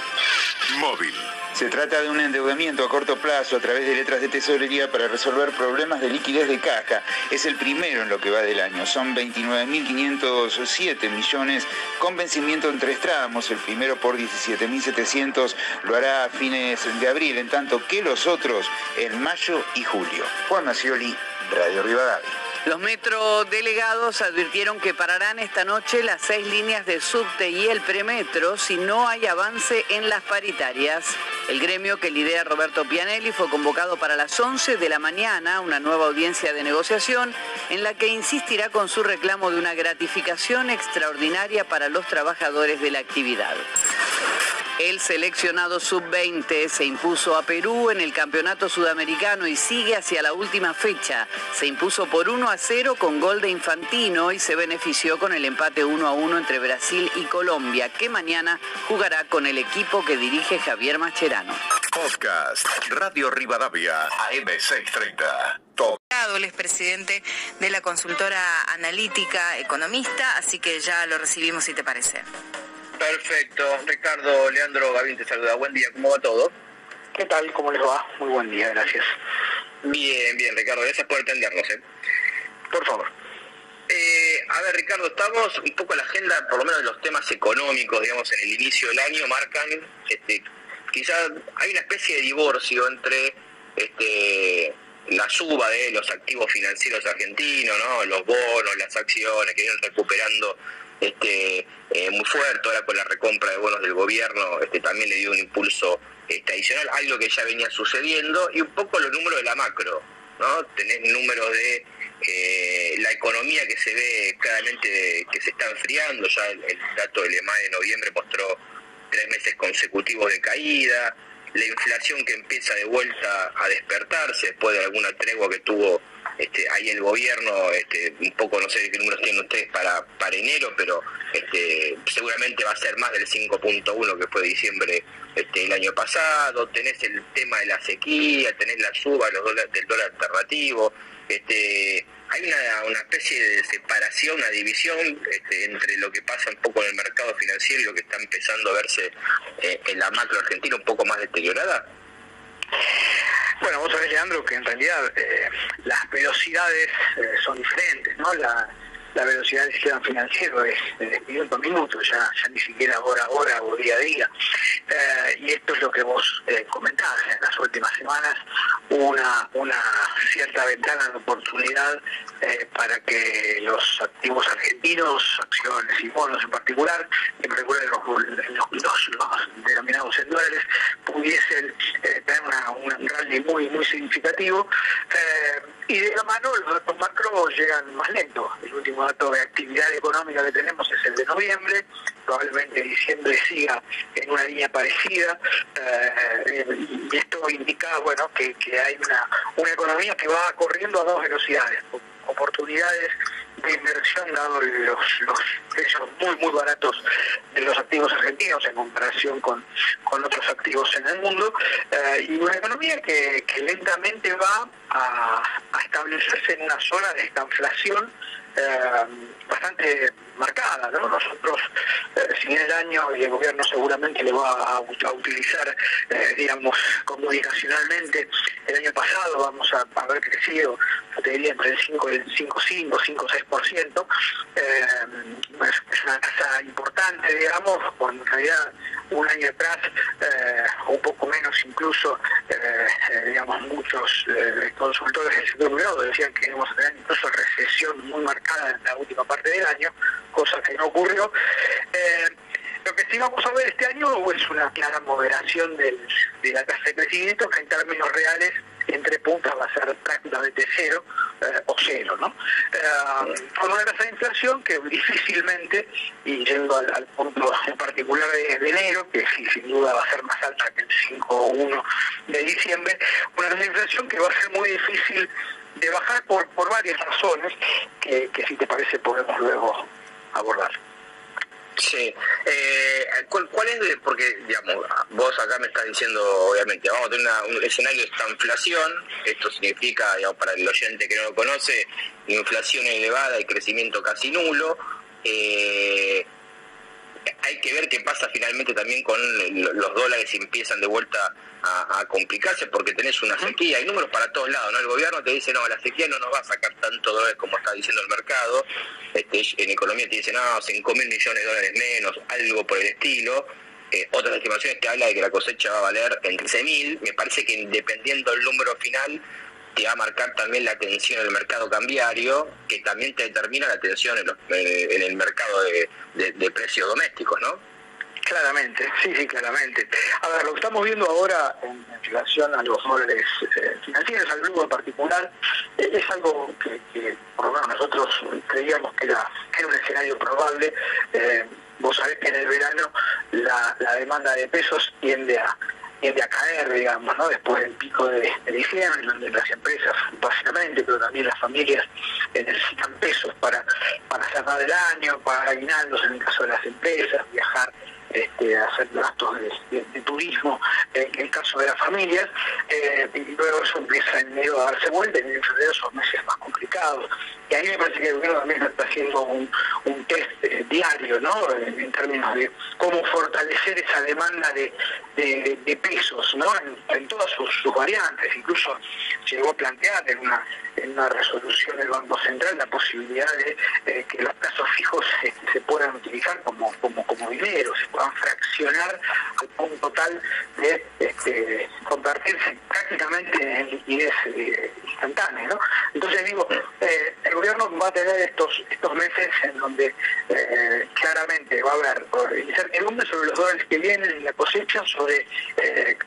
[SPEAKER 2] Móvil.
[SPEAKER 8] Se trata de un endeudamiento a corto plazo a través de letras de tesorería para resolver problemas de liquidez de caja. Es el primero en lo que va del año. Son 29.507 millones con vencimiento en tres tramos. El primero por 17.700 lo hará a fines de abril, en tanto que los otros en mayo y julio. Juan Macioli, Radio Rivadavia.
[SPEAKER 5] Los metrodelegados advirtieron que pararán esta noche las seis líneas de subte y el premetro si no hay avance en las paritarias. El gremio que lidera Roberto Pianelli fue convocado para las 11 de la mañana, una nueva audiencia de negociación en la que insistirá con su reclamo de una gratificación extraordinaria para los trabajadores de la actividad. El seleccionado sub-20 se impuso a Perú en el campeonato sudamericano y sigue hacia la última fecha. Se impuso por 1 a 0 con gol de Infantino y se benefició con el empate 1 a 1 entre Brasil y Colombia, que mañana jugará con el equipo que dirige Javier Macherano.
[SPEAKER 2] Podcast Radio Rivadavia AM630. Top.
[SPEAKER 9] Él es presidente de la consultora analítica economista, así que ya lo recibimos si te parece.
[SPEAKER 10] Perfecto. Ricardo, Leandro, Gavín te saluda. Buen día, ¿cómo va todo?
[SPEAKER 11] ¿Qué tal? ¿Cómo les va? Muy buen día, gracias.
[SPEAKER 10] Bien, bien, Ricardo, gracias por atendernos. ¿eh?
[SPEAKER 11] Por favor.
[SPEAKER 10] Eh, a ver, Ricardo, estamos un poco en la agenda, por lo menos de los temas económicos, digamos, en el inicio del año, marcan, este, quizás hay una especie de divorcio entre este, la suba de los activos financieros argentinos, ¿no? los bonos, las acciones que vienen recuperando este, eh, muy fuerte, ahora con la recompra de bonos del gobierno este, también le dio un impulso este, adicional, algo que ya venía sucediendo, y un poco los números de la macro, ¿no? Tenés números de eh, la economía que se ve claramente que se está enfriando, ya el, el dato del EMA de noviembre mostró tres meses consecutivos de caída, la inflación que empieza de vuelta a despertarse después de alguna tregua que tuvo este, ahí el gobierno, este, un poco no sé qué números tienen ustedes para, para enero, pero este, seguramente va a ser más del 5.1 que fue diciembre este, el año pasado, tenés el tema de la sequía, tenés la suba del dólar alternativo, este, hay una, una especie de separación, una división este, entre lo que pasa un poco en el mercado financiero y lo que está empezando a verse eh, en la macro argentina un poco más deteriorada.
[SPEAKER 11] Bueno, vos sabés, Leandro, que en realidad eh, las velocidades eh, son diferentes, ¿no? La, la velocidad del sistema financiero es de minuto a minuto, ya, ya ni siquiera hora a hora o día a día. Eh, y esto es lo que vos eh, en las últimas semanas, una, una cierta ventana de oportunidad eh, para que los activos argentinos, acciones y bonos en particular, en particular los, los, los, los denominados en dólares, pudiesen eh, tener un rally muy, muy significativo. Y de la mano los datos macro llegan más lento. El último de actividad económica que tenemos es el de noviembre, probablemente diciembre siga en una línea parecida, eh, y esto indica bueno que, que hay una, una economía que va corriendo a dos velocidades, oportunidades de inversión dado los, los precios muy muy baratos de los activos argentinos en comparación con, con otros activos en el mundo. Eh, y una economía que, que lentamente va a, a, establecerse en una zona de estanflación eh, bastante marcada. ¿no? Nosotros eh, si el año y el gobierno seguramente le va a, utilizar, eh, digamos, comunicacionalmente, el año pasado vamos a haber crecido, yo te diría, entre el 5 el 5,5, 5,6%, eh, es una tasa importante, digamos, cuando en realidad un año atrás, eh, un poco menos incluso, eh, eh, digamos, muchos consultores del sector privado decían que íbamos a tener incluso recesión muy marcada en la última parte del año, cosa que no ocurrió. Lo que sí vamos a ver este año es una clara moderación de la tasa de crecimiento que en términos reales entre puntas va a ser prácticamente cero eh, o cero, ¿no? Eh, con una tasa de inflación que difícilmente, y yendo al, punto en particular de, enero, que sin duda va a ser más alta que el 5.1 de diciembre, una tasa de inflación que va a ser muy difícil de bajar por, por varias razones que, que si te parece podemos luego abordar.
[SPEAKER 10] Sí. Eh, ¿cuál, ¿cuál, es? porque, digamos, vos acá me estás diciendo, obviamente, vamos a tener un escenario de esta inflación. Esto significa, digamos, para el oyente que no lo conoce, inflación elevada y crecimiento casi nulo. Eh, hay que ver qué pasa finalmente también con los dólares si empiezan de vuelta a, complicarse porque tenés una sequía, hay números para todos lados, ¿no? El gobierno te dice, no, la sequía no nos va a sacar tanto dólares como está diciendo el mercado, este, en economía te dicen, no, 5 mil millones de dólares menos, algo por el estilo, eh, otras estimaciones te habla de que la cosecha va a valer en 13 mil, me parece que dependiendo del número final, te va a marcar también la tensión en el mercado cambiario, que también te determina la tensión en, en el mercado de, precios domésticos, ¿no?
[SPEAKER 11] Claramente, sí, sí, claramente. A ver, lo que estamos viendo ahora en, relación a los dólares eh, financieros, al grupo en particular, eh, es algo que, por lo menos nosotros creíamos que era, un escenario probable. Eh, vos sabés que en el verano la, demanda de pesos tiende a tiende a caer, digamos, ¿no? después del pico de, diciembre, donde las empresas, básicamente, pero también las familias necesitan pesos para, para cerrar el año, para aguinaldos en el caso de las empresas, viajar este, hacer gastos de, turismo, en el caso de las familias, eh, y luego eso empieza en medio a darse vuelta, en febrero son meses más complicados. Y ahí me parece que el gobierno también está haciendo un, test eh, diario, ¿no? En, términos de cómo fortalecer esa demanda de, pesos, ¿no? En, todas sus, variantes, incluso llegó a plantear en una, en una resolución del Banco Central la posibilidad de eh, que los plazos fijos este, se puedan utilizar como, como, como dinero, se puedan fraccionar al punto tal de este, convertirse prácticamente en liquidez eh, instantánea, ¿no? Entonces digo, eh, el gobierno va a tener estos estos meses en donde eh, claramente va a haber incertidumbre sobre los dólares que vienen en la cosecha, sobre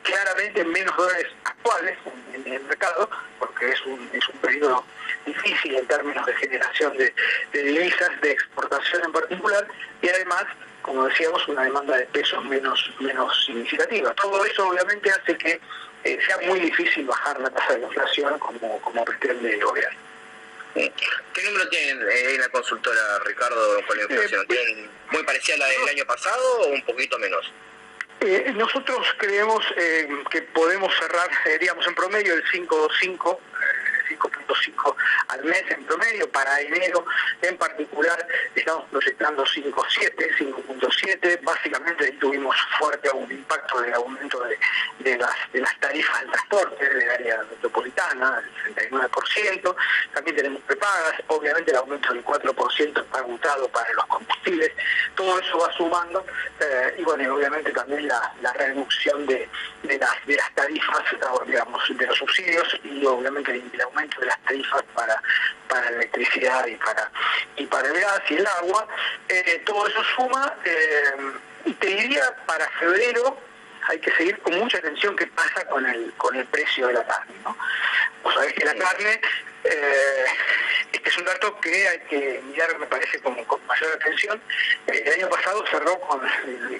[SPEAKER 11] claramente menos dólares actuales en, el mercado, porque es un, es un periodo difícil en términos de generación de, divisas, de exportación en particular, y además como decíamos, una demanda de pesos menos, menos significativa. Todo eso obviamente hace que sea muy difícil bajar la tasa de inflación como, como pretende el gobierno.
[SPEAKER 10] ¿Qué número tienen en la consultora, Ricardo, con la inflación? Eh, ¿Tienen muy parecida a la del año pasado o un poquito menos?
[SPEAKER 11] Eh, nosotros creemos eh, que podemos cerrar, digamos, en promedio el 5.5 5.5 al mes en promedio. Para enero en particular estamos proyectando 5.7, 5.7. Básicamente tuvimos fuerte un impacto del aumento de, las, de las tarifas del transporte del área metropolitana, el 69%. También tenemos prepagas. Obviamente el aumento del 4% está agotado para los combustibles. Todo eso va sumando. Eh, y bueno, obviamente también la, reducción de, las, de las tarifas, digamos, de los subsidios y obviamente el aumento de las tarifas para, para la electricidad y para, y para el gas y el agua, eh, todo eso suma, eh, y te diría para febrero hay que seguir con mucha atención qué pasa con el, con el precio de la carne. ¿no? Vos sabés que la carne, eh, este es un dato que hay que mirar, me parece, con, mayor atención. El año pasado cerró con,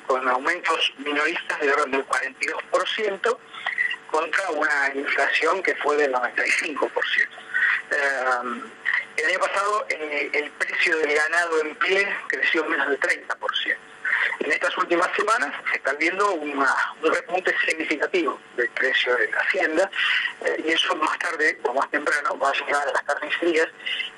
[SPEAKER 11] con aumentos minoristas de orden del 42%, contra una inflación que fue del 95%. Eh, el año pasado eh, el precio del ganado en pie creció menos del 30%. En estas últimas semanas se está viendo un repunte significativo del precio de la hacienda eh, y eso más tarde o más temprano va a llegar a las carnicerías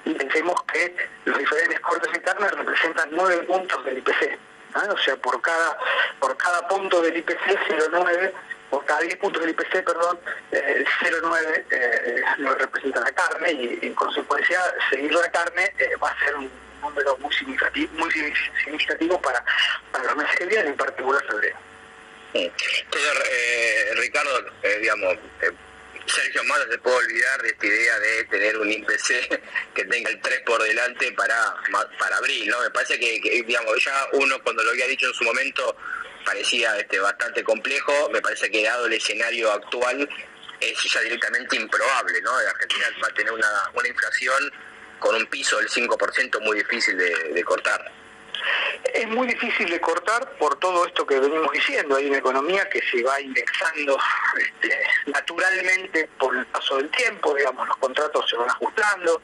[SPEAKER 11] y pensemos que los diferentes cortes internas representan nueve puntos del IPC o sea, por cada, por cada punto del IPC 0,9 por cada 10 puntos del IPC, perdón, eh, 0,9 eh, lo representa la carne y en consecuencia seguir la carne eh, va a ser un número muy significativo, muy significativo para, para los meses que vienen, en particular febrero.
[SPEAKER 10] Entonces, eh, Ricardo, digamos, Sergio Massa se puede olvidar de esta idea de tener un IPC que tenga el 3 por delante para, para abril, ¿no? Me parece que, digamos, ya uno cuando lo había dicho en su momento parecía este, bastante complejo, me parece que dado el escenario actual es ya directamente improbable, ¿no? Argentina va a tener una, una inflación con un piso del 5% muy difícil de cortar.
[SPEAKER 11] Es muy difícil de cortar por todo esto que venimos diciendo. Hay una economía que se va indexando este, naturalmente por el paso del tiempo, digamos, los contratos se van ajustando.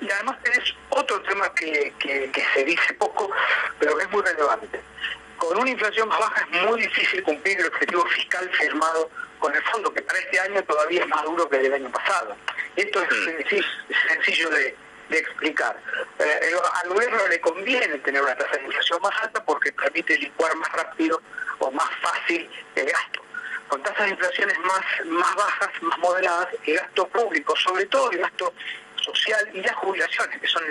[SPEAKER 11] Y además tenés otro tema que, se dice poco, pero que es muy relevante. Con una inflación más baja es muy difícil cumplir el objetivo fiscal firmado con el fondo, que para este año todavía es más duro que el del año pasado. Esto es mm. sencillo de, de explicar. Eh, al gobierno le conviene tener una tasa de inflación más alta porque permite licuar más rápido o más fácil el gasto. Con tasas de inflaciones más, más bajas, más moderadas, el gasto público, sobre todo el gasto social y las jubilaciones, que son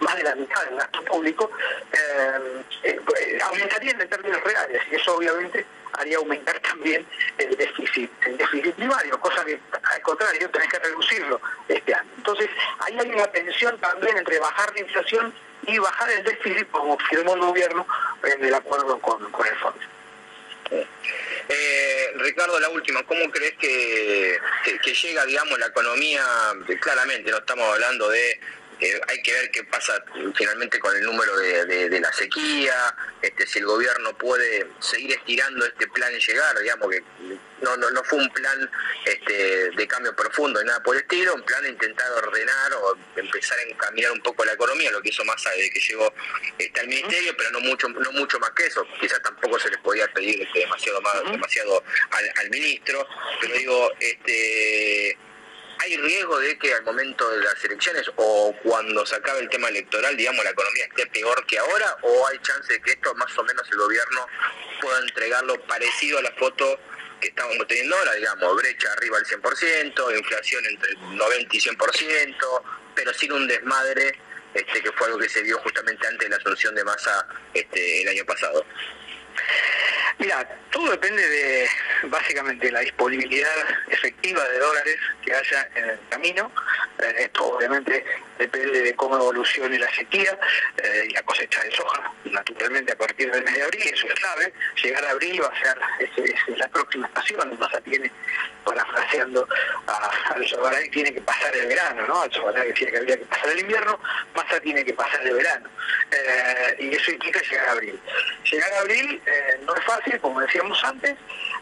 [SPEAKER 11] más de la mitad del gasto público, eh, eh, aumentarían en términos reales y eso obviamente haría aumentar también el déficit, el déficit primario, cosa que al contrario tenés que reducirlo este año. Entonces, ahí hay una tensión también entre bajar la inflación y bajar el déficit como firmó el gobierno en el acuerdo con, el fondo.
[SPEAKER 10] Eh, Ricardo, la última, ¿cómo crees que, que, llega, digamos, la economía? Claramente no estamos hablando de hay que ver qué pasa finalmente con el número de, la sequía, este, si el gobierno puede seguir estirando este plan y llegar, digamos que no, no, no fue un plan este, de cambio profundo y nada por el estilo, un plan de intentar ordenar o empezar a encaminar un poco la economía, lo que hizo más desde que llegó este, al ministerio, pero no mucho, no mucho más que eso, quizás tampoco se les podía pedir este, demasiado más, demasiado al, al ministro, pero digo, este ¿Hay riesgo de que al momento de las elecciones o cuando se acabe el tema electoral, digamos, la economía esté peor que ahora? ¿O hay chance de que esto más o menos el gobierno pueda entregarlo parecido a la foto que estamos teniendo ahora, digamos, brecha arriba al 100%, inflación entre 90 y 100%, pero sin un desmadre este, que fue algo que se vio justamente antes de la asunción de masa este, el año pasado?
[SPEAKER 11] Mira, todo depende de básicamente la disponibilidad efectiva de dólares que haya en el camino. Eh, esto obviamente depende de cómo evolucione la sequía eh, y la cosecha de soja, naturalmente a partir del mes de abril, eso es clave. Llegar a abril va a ser es, la próxima estación, Massa tiene, parafraseando a, al tiene que pasar el verano, ¿no? Al que decía que había que pasar el invierno, Massa tiene que pasar el verano. Eh, y eso implica llegar a abril. Llegar a abril no es fácil como decíamos antes,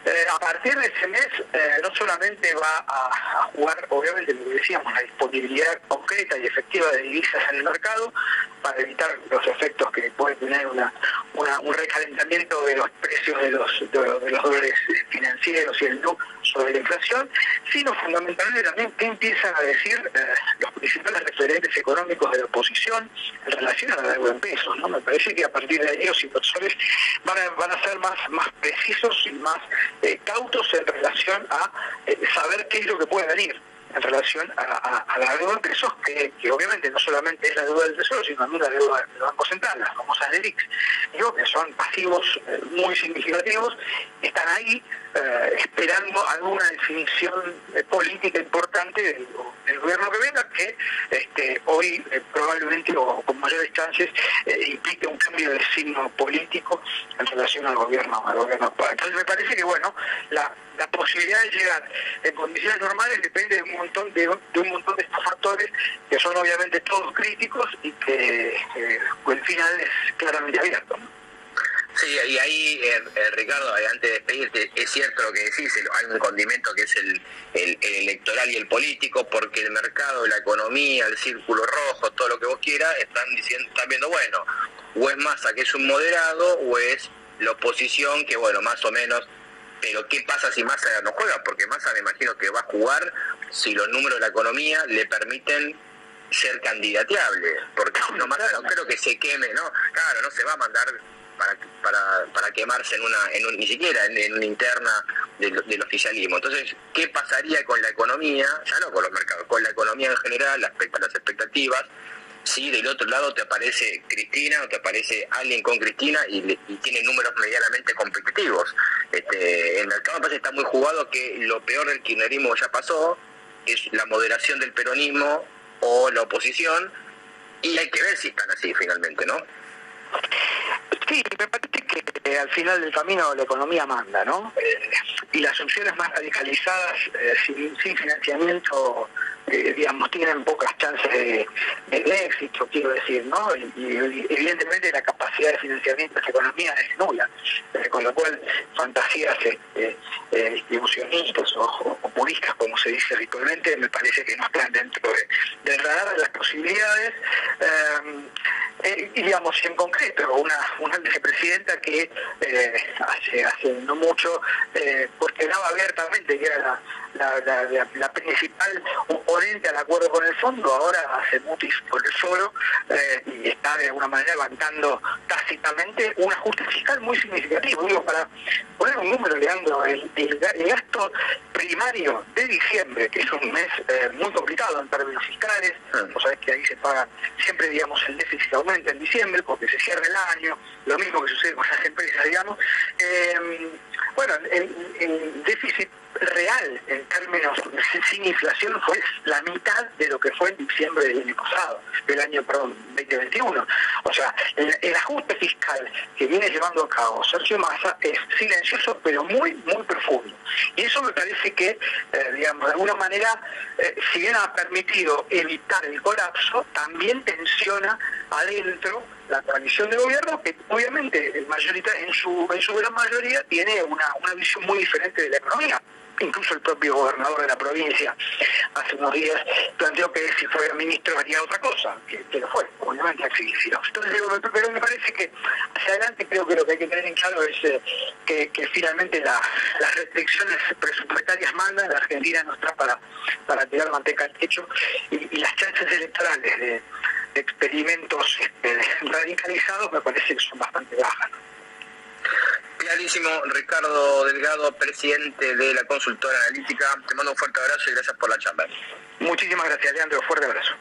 [SPEAKER 11] eh, a partir de ese mes eh, no solamente va a, jugar, obviamente, lo que decíamos, la disponibilidad concreta y efectiva de divisas en el mercado para evitar los efectos que puede tener una, un recalentamiento de los precios de los, de, los dólares financieros y el NUC sobre la inflación, sino fundamentalmente también qué empiezan a decir eh, los principales referentes económicos de la oposición en relación a la deuda en pesos. ¿no? Me parece que a partir de ahí los inversores van a, van a ser más, más precisos y más eh, cautos en relación a eh, saber qué es lo que puede venir en relación a, la deuda de pesos, que, obviamente no solamente es la deuda del Tesoro, sino también la deuda del Banco Central, las famosas DELIX, digo que son pasivos eh, muy significativos, están ahí eh, esperando alguna definición eh, política importante del, gobierno que venga, que este, hoy probablemente o con mayores chances implique un cambio de signo político en relación al gobierno, al gobierno. Entonces me parece que bueno, la la posibilidad de llegar en condiciones normales depende de un montón de, un montón de estos factores que son obviamente todos críticos y que eh, el final es claramente abierto.
[SPEAKER 10] Sí, y ahí, eh, eh, Ricardo, antes de despedirte, es cierto lo que decís, hay un condimento que es el, electoral y el político, porque el mercado, la economía, el círculo rojo, todo lo que vos quieras, están diciendo, están viendo, bueno, o es Massa que es un moderado, o es la oposición que, bueno, más o menos pero ¿qué pasa si Massa no juega? Porque Massa me imagino que va a jugar si los números de la economía le permiten ser candidateable, porque no, Massa no creo que se queme, ¿no? Claro, no se va a mandar para, para, para quemarse en una, en ni siquiera en, una interna del, oficialismo. Entonces, ¿qué pasaría con la economía? Ya no con los mercados, con la economía en general, las, las expectativas si del otro lado te aparece Cristina o te aparece alguien con Cristina y, tiene números medianamente competitivos. Este, el mercado me parece está muy jugado que lo peor del kirchnerismo ya pasó, es la moderación del peronismo o la oposición, y hay que ver si están así finalmente, ¿no?
[SPEAKER 11] Sí, me parece que al final del camino la economía manda, ¿no? Eh, y las opciones más radicalizadas, eh, sin, sin, financiamiento eh, digamos, tienen pocas chances de, éxito, quiero decir, ¿no? Y, evidentemente la capacidad de financiamiento de esta economía es nula, eh, con lo cual fantasías este, eh, distribucionistas o, populistas, como se dice habitualmente, me parece que no están dentro del radar de las posibilidades. y digamos, en concreto, una, una vicepresidenta que hace, hace no mucho cuestionaba abiertamente que era la, la principal al acuerdo con el fondo, ahora hace mutis por el solo eh, y está de alguna manera levantando tácitamente un ajuste fiscal muy significativo. Digo, para poner un número, Leandro, el, el, gasto primario de diciembre, que es un mes eh, muy complicado en términos fiscales, mm. vos sabés que ahí se paga, siempre digamos el déficit aumenta en diciembre porque se cierra el año, lo mismo que sucede con las empresas, digamos. Eh, bueno, el déficit real en términos sin inflación fue la mitad de lo que fue en diciembre del año pasado, del año, perdón, 2021. O sea, el, ajuste fiscal que viene llevando a cabo Sergio Massa es silencioso pero muy, muy profundo. Y eso me parece que, eh, digamos, de alguna manera, eh, si bien ha permitido evitar el colapso, también tensiona adentro la coalición de gobierno que obviamente en, en, su, en su gran mayoría tiene una, una visión muy diferente de la economía incluso el propio gobernador de la provincia hace unos días planteó que si fuera ministro haría otra cosa, que, lo fue, obviamente así Entonces digo, pero me parece que hacia adelante creo que lo que hay que tener en claro es eh, que, finalmente las restricciones presupuestarias mandan, la Argentina no está para, para tirar manteca al techo y, las chances electorales de, experimentos este, radicalizados me parece que son bastante bajas.
[SPEAKER 10] Clarísimo, Ricardo Delgado, presidente de la consultora analítica. Te mando un fuerte abrazo y gracias por la charla.
[SPEAKER 11] Muchísimas gracias, Leandro. Fuerte abrazo.